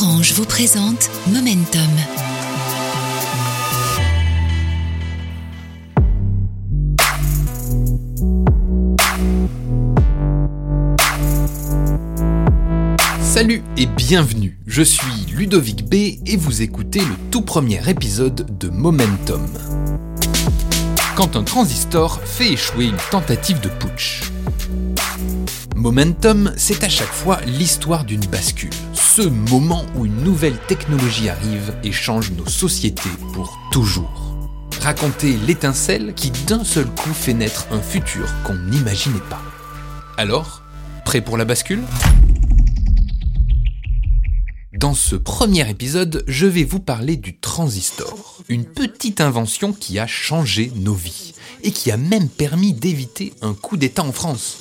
Orange vous présente Momentum. Salut et bienvenue, je suis Ludovic B et vous écoutez le tout premier épisode de Momentum. Quand un transistor fait échouer une tentative de putsch. Momentum, c'est à chaque fois l'histoire d'une bascule, ce moment où une nouvelle technologie arrive et change nos sociétés pour toujours. Raconter l'étincelle qui d'un seul coup fait naître un futur qu'on n'imaginait pas. Alors, prêt pour la bascule? Dans ce premier épisode, je vais vous parler du transistor, une petite invention qui a changé nos vies et qui a même permis d'éviter un coup d'État en France.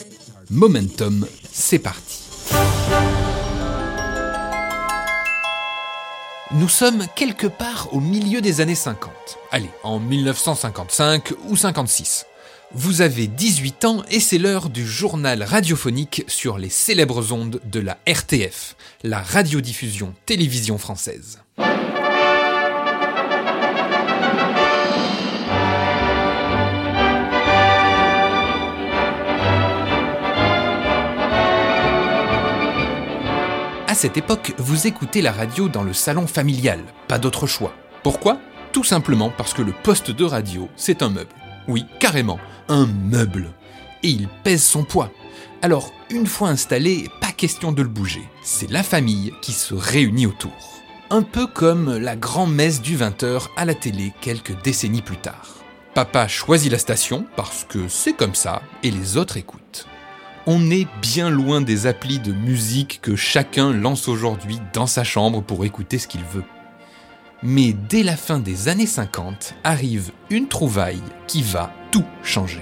Momentum, c'est parti. Nous sommes quelque part au milieu des années 50. Allez, en 1955 ou 56. Vous avez 18 ans et c'est l'heure du journal radiophonique sur les célèbres ondes de la RTF, la radiodiffusion télévision française. Cette époque, vous écoutez la radio dans le salon familial, pas d'autre choix. Pourquoi? Tout simplement parce que le poste de radio, c'est un meuble. Oui, carrément, un meuble. Et il pèse son poids. Alors, une fois installé, pas question de le bouger. C'est la famille qui se réunit autour. Un peu comme la grand-messe du 20h à la télé quelques décennies plus tard. Papa choisit la station parce que c'est comme ça et les autres écoutent. On est bien loin des applis de musique que chacun lance aujourd'hui dans sa chambre pour écouter ce qu'il veut. Mais dès la fin des années 50 arrive une trouvaille qui va tout changer.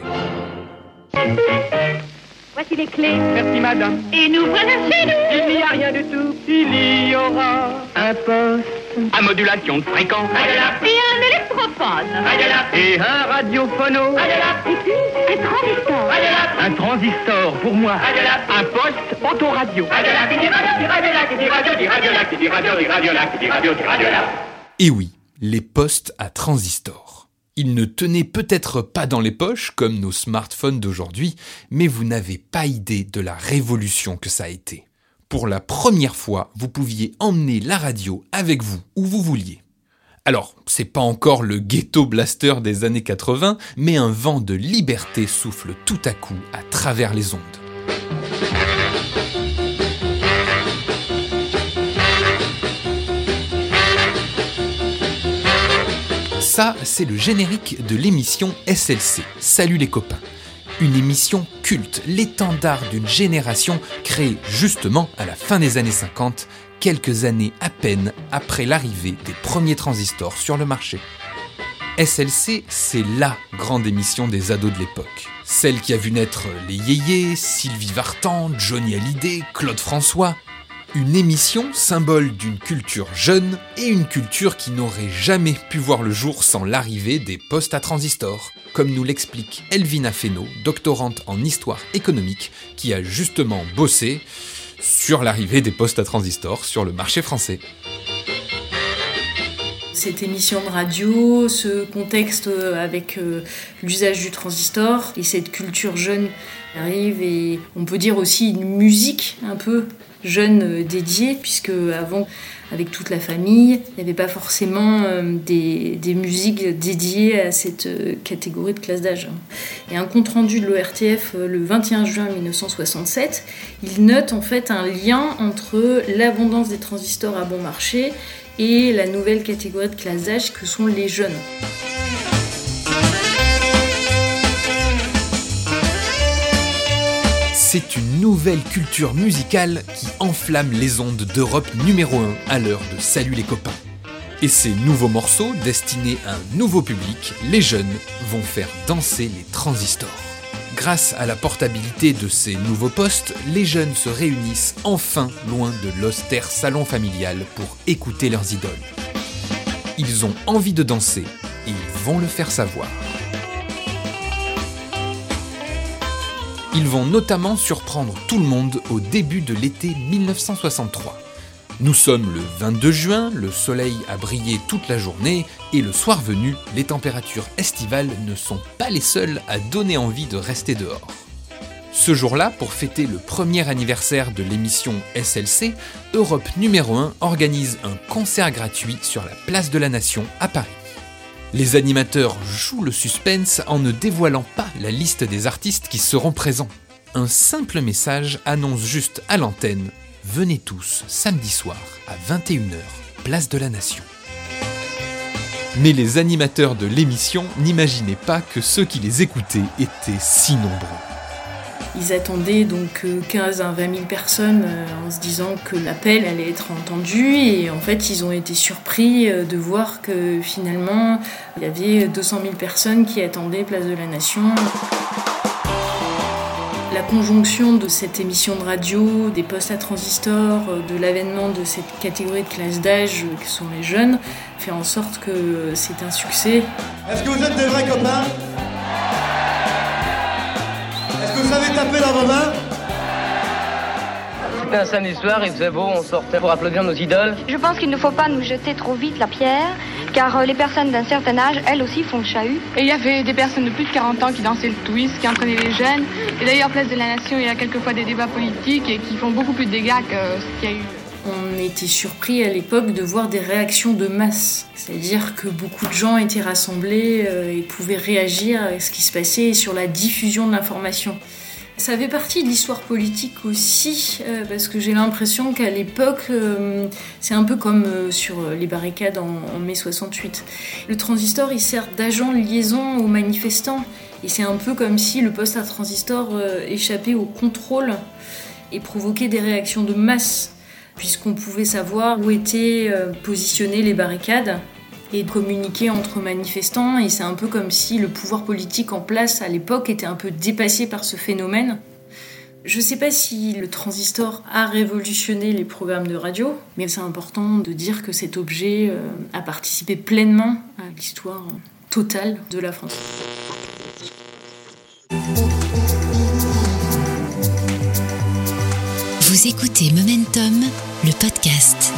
Voici les clés. Merci madame. Et nous voilà chez nous. Il n'y a rien du tout. Il y aura un poste à modulation de fréquence. Et un électrophone. Et un radiophono. Et puis, un transistor. Un transistor pour moi. Un poste autoradio. Et oui, les postes à transistor. Ils ne tenaient peut-être pas dans les poches comme nos smartphones d'aujourd'hui, mais vous n'avez pas idée de la révolution que ça a été. Pour la première fois, vous pouviez emmener la radio avec vous où vous vouliez. Alors, c'est pas encore le ghetto blaster des années 80, mais un vent de liberté souffle tout à coup à travers les ondes. Ça, c'est le générique de l'émission SLC. Salut les copains. Une émission culte, l'étendard d'une génération créée justement à la fin des années 50, quelques années à peine après l'arrivée des premiers transistors sur le marché. SLC, c'est LA grande émission des ados de l'époque. Celle qui a vu naître les Yéyés, Sylvie Vartan, Johnny Hallyday, Claude François. Une émission symbole d'une culture jeune et une culture qui n'aurait jamais pu voir le jour sans l'arrivée des postes à transistors, comme nous l'explique Elvina Fesneau, doctorante en histoire économique, qui a justement bossé sur l'arrivée des postes à transistors sur le marché français. Cette émission de radio, ce contexte avec euh, l'usage du transistor et cette culture jeune arrive et on peut dire aussi une musique un peu jeune euh, dédiée puisque avant avec toute la famille il n'y avait pas forcément euh, des, musiques dédiées à cette euh, catégorie de classe d'âge. Et un compte rendu de l'ORTF le 21 juin 1967, il note en fait un lien entre l'abondance des transistors à bon marché et la nouvelle catégorie de classe d'âge que sont les jeunes. C'est une nouvelle culture musicale qui enflamme les ondes d'Europe numéro 1 à l'heure de Salut les copains. Et ces nouveaux morceaux, destinés à un nouveau public, les jeunes, vont faire danser les transistors. Grâce à la portabilité de ces nouveaux postes, les jeunes se réunissent enfin loin de l'austère salon familial pour écouter leurs idoles. Ils ont envie de danser et vont le faire savoir. Ils vont notamment surprendre tout le monde au début de l'été 1963. Nous sommes le 22 juin, le soleil a brillé toute la journée et le soir venu, les températures estivales ne sont pas les seules à donner envie de rester dehors. Ce jour-là, pour fêter le premier anniversaire de l'émission SLC, Europe numéro 1 organise un concert gratuit sur la place de la Nation à Paris. Les animateurs jouent le suspense en ne dévoilant pas la liste des artistes qui seront présents. Un simple message annonce juste à l'antenne Venez tous samedi soir à 21h, place de la Nation. Mais les animateurs de l'émission n'imaginaient pas que ceux qui les écoutaient étaient si nombreux. Ils attendaient donc 15 à 20 000 personnes euh, en se disant que l'appel allait être entendu et en fait ils ont été surpris euh, de voir que finalement il y avait 200 000 personnes qui attendaient Place de la Nation. La conjonction de cette émission de radio, des postes à transistors, euh, de l'avènement de cette catégorie de classe d'âge que sont les jeunes, fait en sorte que c'est un succès. Est-ce que vous êtes des vrais copains? Taper dans vos mains C'était un samedi soir, il faisait beau, on sortait pour applaudir nos idoles. Je pense qu'il ne faut pas nous jeter trop vite la pierre, car euh, les personnes d'un certain âge, elles aussi, font le chahut. Et il y avait des personnes de plus de 40 ans qui dansaient le twist, qui entraînaient les jeunes. Et d'ailleurs, Place de la Nation, il y a quelquefois des débats politiques et qui font beaucoup plus de dégâts que ce qu'il y a eu. On était surpris à l'époque de voir des réactions de masse, c'est-à-dire que beaucoup de gens étaient rassemblés euh, et pouvaient réagir à ce qui se passait sur la diffusion de l'information. Ça fait partie de l'histoire politique aussi, euh, parce que j'ai l'impression qu'à l'époque, euh, c'est un peu comme euh, sur les barricades en, mai 68. Le transistor, il sert d'agent liaison aux manifestants, et c'est un peu comme si le poste à transistor échappait au contrôle et provoquait des réactions de masse, puisqu'on pouvait savoir où étaient positionnées les barricades et communiquer entre manifestants. Et c'est un peu comme si le pouvoir politique en place à l'époque était un peu dépassé par ce phénomène. Je ne sais pas si le transistor a révolutionné les programmes de radio, mais c'est important de dire que cet objet a participé pleinement à l'histoire totale de la France. Vous écoutez Momentum, le podcast.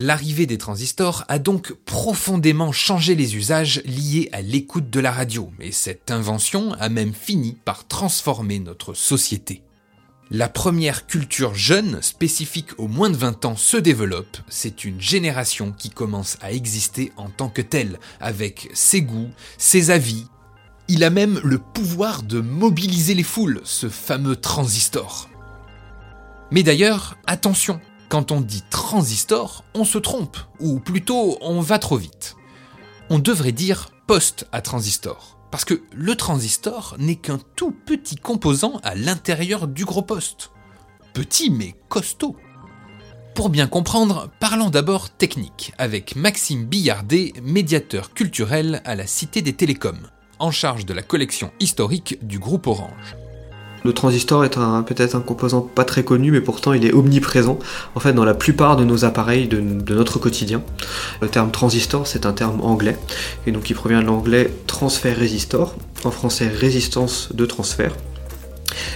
L'arrivée des transistors a donc profondément changé les usages liés à l'écoute de la radio, et cette invention a même fini par transformer notre société. La première culture jeune, spécifique aux moins de 20 ans, se développe. C'est une génération qui commence à exister en tant que telle, avec ses goûts, ses avis. Il a même le pouvoir de mobiliser les foules, ce fameux transistor. Mais d'ailleurs, attention, quand on dit transistor, on se trompe, ou plutôt on va trop vite. On devrait dire poste à transistor, parce que le transistor n'est qu'un tout petit composant à l'intérieur du gros poste. Petit mais costaud. Pour bien comprendre, parlons d'abord technique, avec Maxime Billardet, médiateur culturel à la Cité des Télécoms, en charge de la collection historique du groupe Orange. Le transistor est peut-être un composant pas très connu, mais pourtant il est omniprésent en fait dans la plupart de nos appareils de, de notre quotidien. Le terme transistor, c'est un terme anglais, et donc il provient de l'anglais transfert résistor, en français résistance de transfert.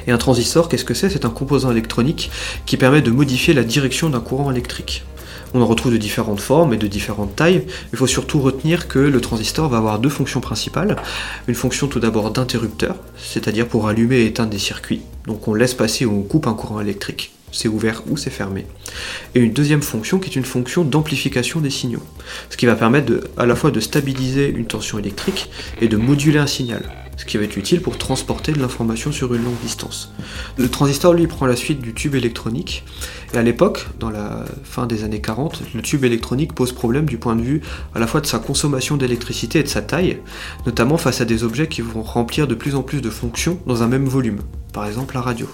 Et un transistor, qu'est-ce que c'est? C'est un composant électronique qui permet de modifier la direction d'un courant électrique. On en retrouve de différentes formes et de différentes tailles. Il faut surtout retenir que le transistor va avoir deux fonctions principales. Une fonction tout d'abord d'interrupteur, c'est-à-dire pour allumer et éteindre des circuits. Donc on laisse passer ou on coupe un courant électrique. C'est ouvert ou c'est fermé. Et une deuxième fonction qui est une fonction d'amplification des signaux. Ce qui va permettre à la fois de stabiliser une tension électrique et de moduler un signal ce qui va être utile pour transporter de l'information sur une longue distance. Le transistor, lui, prend la suite du tube électronique, et à l'époque, dans la fin des années 40, le tube électronique pose problème du point de vue à la fois de sa consommation d'électricité et de sa taille, notamment face à des objets qui vont remplir de plus en plus de fonctions dans un même volume, par exemple la radio.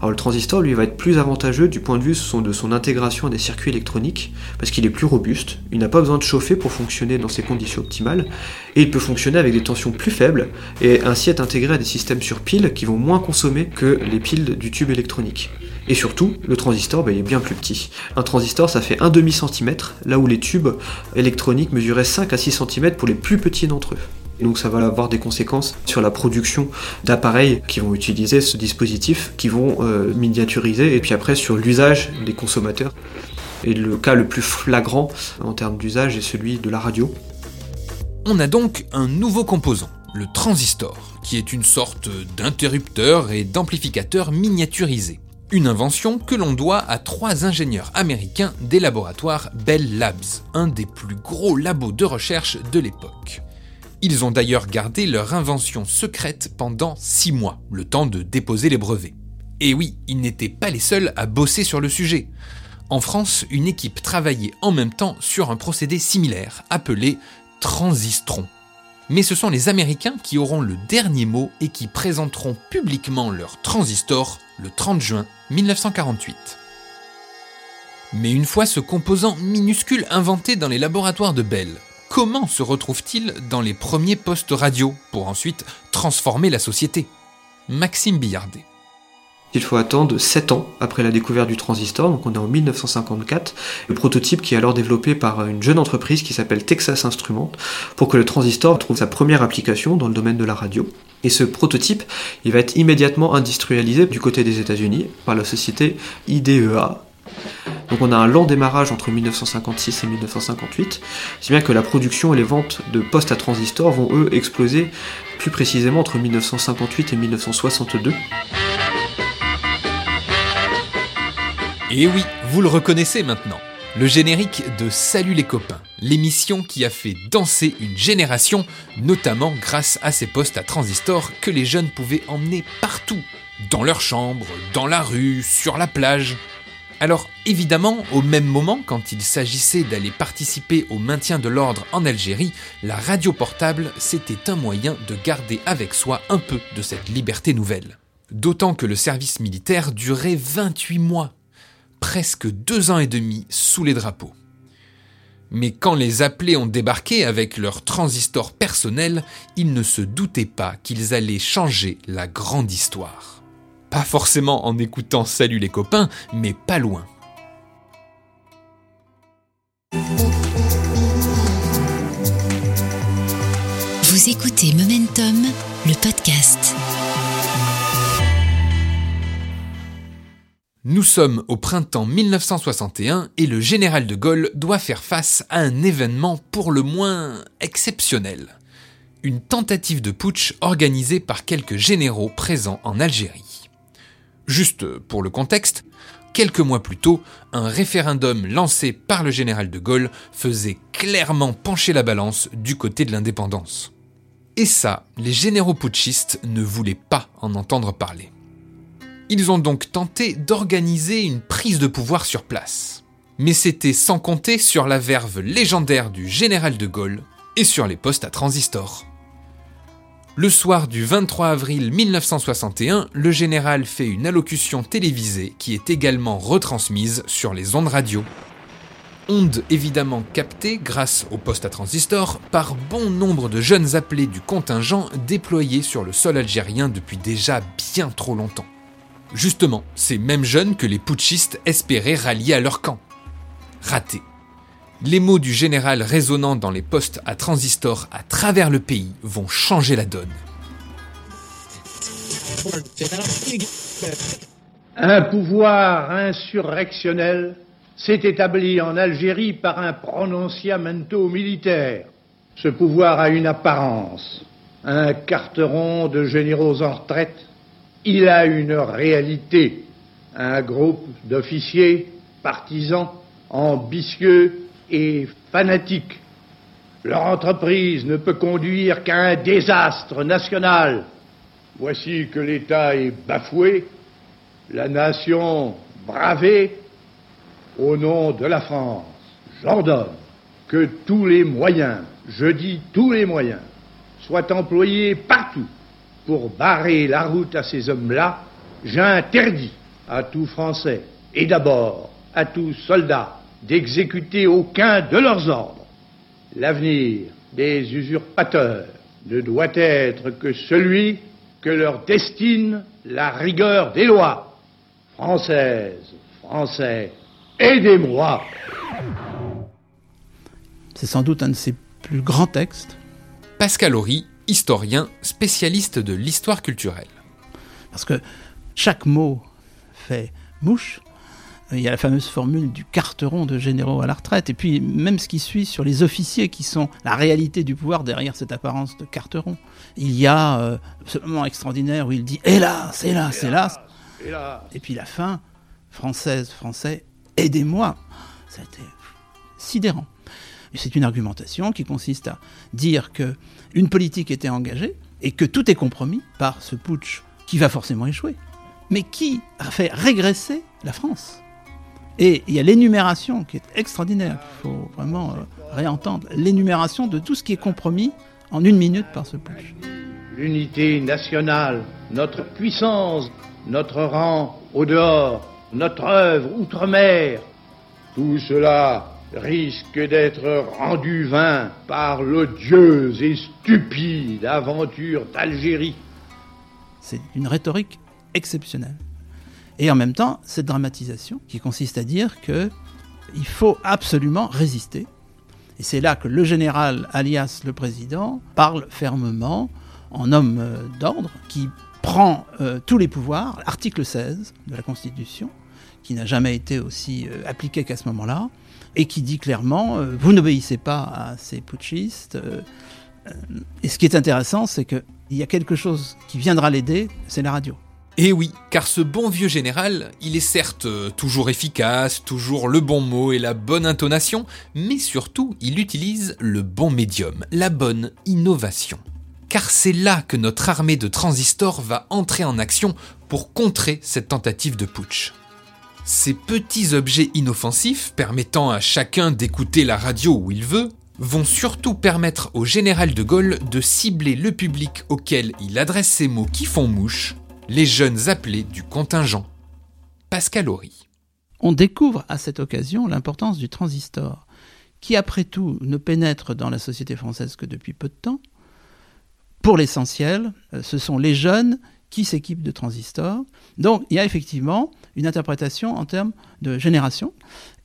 Alors le transistor, lui, va être plus avantageux du point de vue de son intégration à des circuits électroniques, parce qu'il est plus robuste, il n'a pas besoin de chauffer pour fonctionner dans ces conditions optimales, et il peut fonctionner avec des tensions plus faibles, et ainsi être intégré à des systèmes sur piles qui vont moins consommer que les piles du tube électronique. Et surtout, le transistor, bah, il est bien plus petit. Un transistor, ça fait un demi centimètre, là où les tubes électroniques mesuraient 5 à 6 cm pour les plus petits d'entre eux. Et donc ça va avoir des conséquences sur la production d'appareils qui vont utiliser ce dispositif, qui vont euh, miniaturiser, et puis après sur l'usage des consommateurs. Et le cas le plus flagrant en termes d'usage est celui de la radio. On a donc un nouveau composant, le transistor, qui est une sorte d'interrupteur et d'amplificateur miniaturisé. Une invention que l'on doit à trois ingénieurs américains des laboratoires Bell Labs, un des plus gros labos de recherche de l'époque. Ils ont d'ailleurs gardé leur invention secrète pendant six mois, le temps de déposer les brevets. Et oui, ils n'étaient pas les seuls à bosser sur le sujet. En France, une équipe travaillait en même temps sur un procédé similaire, appelé transistron. Mais ce sont les Américains qui auront le dernier mot et qui présenteront publiquement leur transistor le 30 juin 1948. Mais une fois ce composant minuscule inventé dans les laboratoires de Bell, comment se retrouve-t-il dans les premiers postes radio pour ensuite transformer la société? Maxime Billardet. Il faut attendre 7 ans après la découverte du transistor, donc on est en 1954, le prototype qui est alors développé par une jeune entreprise qui s'appelle Texas Instruments pour que le transistor trouve sa première application dans le domaine de la radio. Et ce prototype, il va être immédiatement industrialisé du côté des États-Unis par la société IDEA. Donc on a un lent démarrage entre 1956 et 1958, si bien que la production et les ventes de postes à transistor vont eux exploser plus précisément entre 1958 et 1962. Et oui, vous le reconnaissez maintenant. Le générique de Salut les copains, l'émission qui a fait danser une génération, notamment grâce à ces postes à transistor que les jeunes pouvaient emmener partout, dans leur chambre, dans la rue, sur la plage. Alors évidemment, au même moment, quand il s'agissait d'aller participer au maintien de l'ordre en Algérie, la radio portable, c'était un moyen de garder avec soi un peu de cette liberté nouvelle. D'autant que le service militaire durait 28 mois, presque deux ans et demi sous les drapeaux. Mais quand les appelés ont débarqué avec leur transistor personnel, ils ne se doutaient pas qu'ils allaient changer la grande histoire. Pas forcément en écoutant Salut les copains, mais pas loin. Vous écoutez Momentum, le podcast. Nous sommes au printemps 1961 et le général de Gaulle doit faire face à un événement pour le moins exceptionnel. Une tentative de putsch organisée par quelques généraux présents en Algérie. Juste pour le contexte, quelques mois plus tôt, un référendum lancé par le général de Gaulle faisait clairement pencher la balance du côté de l'indépendance. Et ça, les généraux putschistes ne voulaient pas en entendre parler. Ils ont donc tenté d'organiser une prise de pouvoir sur place. Mais c'était sans compter sur la verve légendaire du général de Gaulle et sur les postes à transistor. Le soir du 23 avril 1961, le général fait une allocution télévisée qui est également retransmise sur les ondes radio. Ondes évidemment captées grâce au poste à transistor par bon nombre de jeunes appelés du contingent déployés sur le sol algérien depuis déjà bien trop longtemps. Justement, ces mêmes jeunes que les putschistes espéraient rallier à leur camp. Raté. Les mots du général résonnant dans les postes à transistor à travers le pays vont changer la donne. Un pouvoir insurrectionnel s'est établi en Algérie par un prononciamento militaire. Ce pouvoir a une apparence, un carteron de généraux en retraite il a une réalité, un groupe d'officiers partisans, ambitieux et fanatiques. Leur entreprise ne peut conduire qu'à un désastre national. Voici que l'État est bafoué, la nation bravée. Au nom de la France, j'ordonne que tous les moyens, je dis tous les moyens, soient employés partout pour barrer la route à ces hommes-là, j'interdis à tout Français, et d'abord à tout soldat, d'exécuter aucun de leurs ordres. L'avenir des usurpateurs ne doit être que celui que leur destine la rigueur des lois. Françaises, Français, aidez-moi. C'est sans doute un de ses plus grands textes Pascal Horry, historien, spécialiste de l'histoire culturelle. Parce que chaque mot fait mouche. Il y a la fameuse formule du carteron de généraux à la retraite, et puis même ce qui suit sur les officiers qui sont la réalité du pouvoir derrière cette apparence de carteron. Il y a euh, ce moment extraordinaire où il dit Hélas, hélas, hélas. Et puis la fin, française, français, aidez-moi. C'était sidérant. C'est une argumentation qui consiste à dire que une politique était engagée et que tout est compromis par ce putsch qui va forcément échouer, mais qui a fait régresser la France. Et il y a l'énumération qui est extraordinaire, il faut vraiment euh, réentendre, l'énumération de tout ce qui est compromis en une minute par ce putsch. L'unité nationale, notre puissance, notre rang au dehors, notre œuvre outre-mer, tout cela risque d'être rendu vain par l'odieuse et stupide aventure d'Algérie. C'est une rhétorique exceptionnelle. Et en même temps, cette dramatisation qui consiste à dire que il faut absolument résister. Et c'est là que le général, alias le président, parle fermement en homme euh, d'ordre qui prend euh, tous les pouvoirs, article 16 de la Constitution, qui n'a jamais été aussi euh, appliqué qu'à ce moment-là, et qui dit clairement euh, vous n'obéissez pas à ces putschistes. Euh, et ce qui est intéressant, c'est qu'il y a quelque chose qui viendra l'aider, c'est la radio. Et oui, car ce bon vieux général, il est certes toujours efficace, toujours le bon mot et la bonne intonation, mais surtout il utilise le bon médium, la bonne innovation. Car c'est là que notre armée de transistors va entrer en action pour contrer cette tentative de putsch. Ces petits objets inoffensifs, permettant à chacun d'écouter la radio où il veut, vont surtout permettre au général de Gaulle de cibler le public auquel il adresse ces mots qui font mouche, les jeunes appelés du contingent. Pascal Horry. On découvre à cette occasion l'importance du transistor, qui après tout ne pénètre dans la société française que depuis peu de temps. Pour l'essentiel, euh, ce sont les jeunes qui s'équipent de transistors. Donc il y a effectivement une interprétation en termes de génération.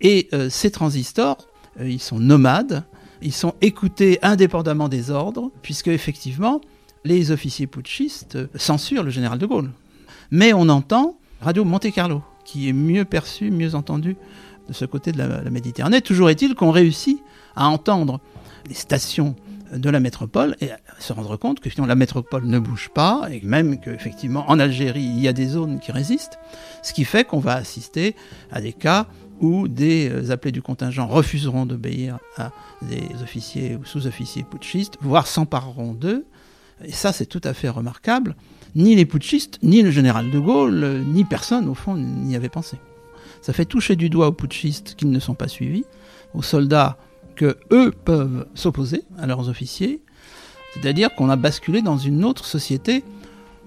Et euh, ces transistors, euh, ils sont nomades, ils sont écoutés indépendamment des ordres, puisque effectivement, les officiers putschistes censurent le général de Gaulle. Mais on entend Radio Monte Carlo, qui est mieux perçu, mieux entendu de ce côté de la Méditerranée. Toujours est-il qu'on réussit à entendre les stations de la métropole et se rendre compte que finalement la métropole ne bouge pas et même qu'effectivement en Algérie il y a des zones qui résistent, ce qui fait qu'on va assister à des cas où des euh, appelés du contingent refuseront d'obéir à des officiers ou sous-officiers putschistes, voire s'empareront d'eux. Et ça, c'est tout à fait remarquable. Ni les putschistes, ni le général de Gaulle, ni personne, au fond, n'y avait pensé. Ça fait toucher du doigt aux putschistes qu'ils ne sont pas suivis, aux soldats que eux peuvent s'opposer à leurs officiers, c'est-à-dire qu'on a basculé dans une autre société,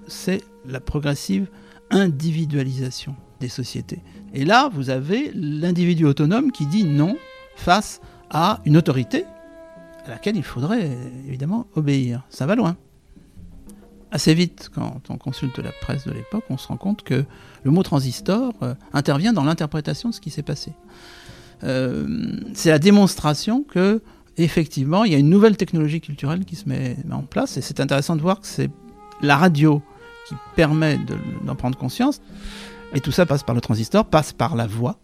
c'est la progressive individualisation des sociétés. Et là, vous avez l'individu autonome qui dit non face à une autorité à laquelle il faudrait évidemment obéir. Ça va loin. Assez vite, quand on consulte la presse de l'époque, on se rend compte que le mot transistor euh, intervient dans l'interprétation de ce qui s'est passé. Euh, c'est la démonstration que effectivement il y a une nouvelle technologie culturelle qui se met en place et c'est intéressant de voir que c'est la radio qui permet d'en prendre conscience et tout ça passe par le transistor, passe par la voix.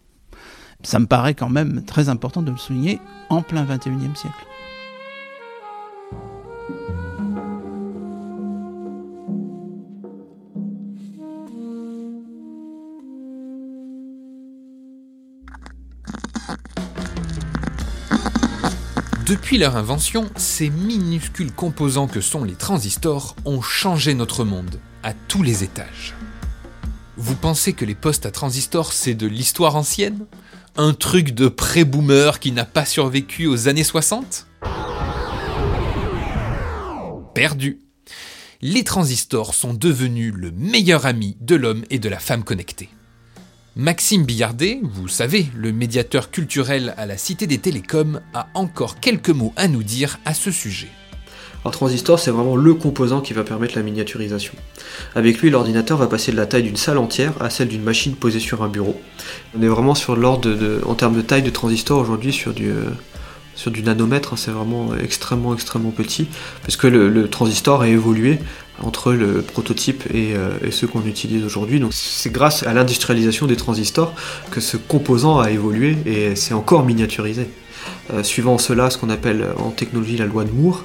Ça me paraît quand même très important de le souligner en plein 21e siècle. Depuis leur invention, ces minuscules composants que sont les transistors ont changé notre monde, à tous les étages. Vous pensez que les postes à transistors, c'est de l'histoire ancienne? Un truc de pré-boomer qui n'a pas survécu aux années 60 Perdu. Les transistors sont devenus le meilleur ami de l'homme et de la femme connectés. Maxime Billardet, vous savez, le médiateur culturel à la Cité des Télécoms, a encore quelques mots à nous dire à ce sujet. Un transistor, c'est vraiment le composant qui va permettre la miniaturisation. Avec lui, l'ordinateur va passer de la taille d'une salle entière à celle d'une machine posée sur un bureau. On est vraiment sur l'ordre, en termes de taille de transistor aujourd'hui, sur du du nanomètre, hein, c'est vraiment extrêmement extrêmement petit, parce que le transistor a évolué entre le prototype et, euh, et ceux qu'on utilise aujourd'hui. Donc c'est grâce à l'industrialisation des transistors que ce composant a évolué et c'est encore miniaturisé. Euh, suivant cela, ce qu'on appelle en technologie la loi de Moore,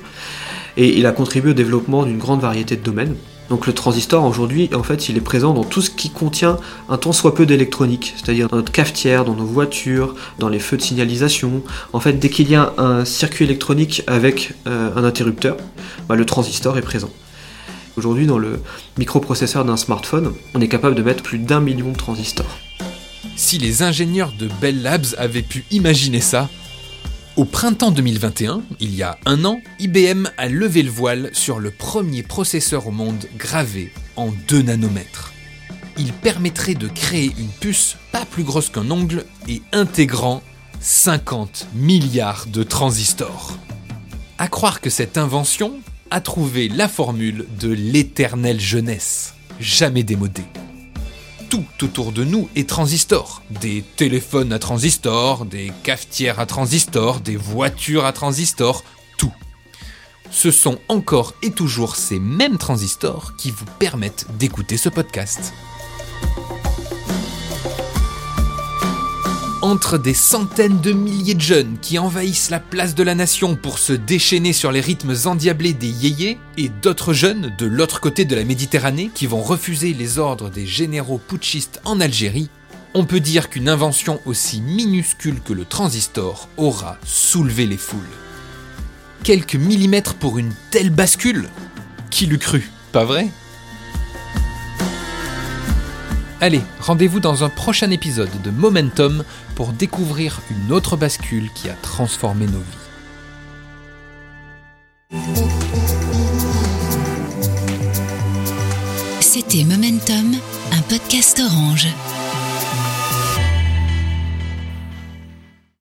et il a contribué au développement d'une grande variété de domaines. Donc le transistor aujourd'hui, en fait, il est présent dans tout ce qui contient un tant soit peu d'électronique, c'est-à-dire dans notre cafetière, dans nos voitures, dans les feux de signalisation. En fait, dès qu'il y a un circuit électronique avec euh, un interrupteur, bah, le transistor est présent. Aujourd'hui, dans le microprocesseur d'un smartphone, on est capable de mettre plus d'un million de transistors. Si les ingénieurs de Bell Labs avaient pu imaginer ça, au printemps 2021, il y a un an, IBM a levé le voile sur le premier processeur au monde gravé en 2 nanomètres. Il permettrait de créer une puce pas plus grosse qu'un ongle et intégrant 50 milliards de transistors. À croire que cette invention a trouvé la formule de l'éternelle jeunesse, jamais démodée tout autour de nous est transistor. Des téléphones à transistor, des cafetières à transistor, des voitures à transistor, tout. Ce sont encore et toujours ces mêmes transistors qui vous permettent d'écouter ce podcast. Entre des centaines de milliers de jeunes qui envahissent la place de la nation pour se déchaîner sur les rythmes endiablés des yéyés, et d'autres jeunes de l'autre côté de la Méditerranée qui vont refuser les ordres des généraux putschistes en Algérie, on peut dire qu'une invention aussi minuscule que le transistor aura soulevé les foules. Quelques millimètres pour une telle bascule? Qui l'eût cru, pas vrai? Allez, rendez-vous dans un prochain épisode de Momentum pour découvrir une autre bascule qui a transformé nos vies. C'était Momentum, un podcast orange.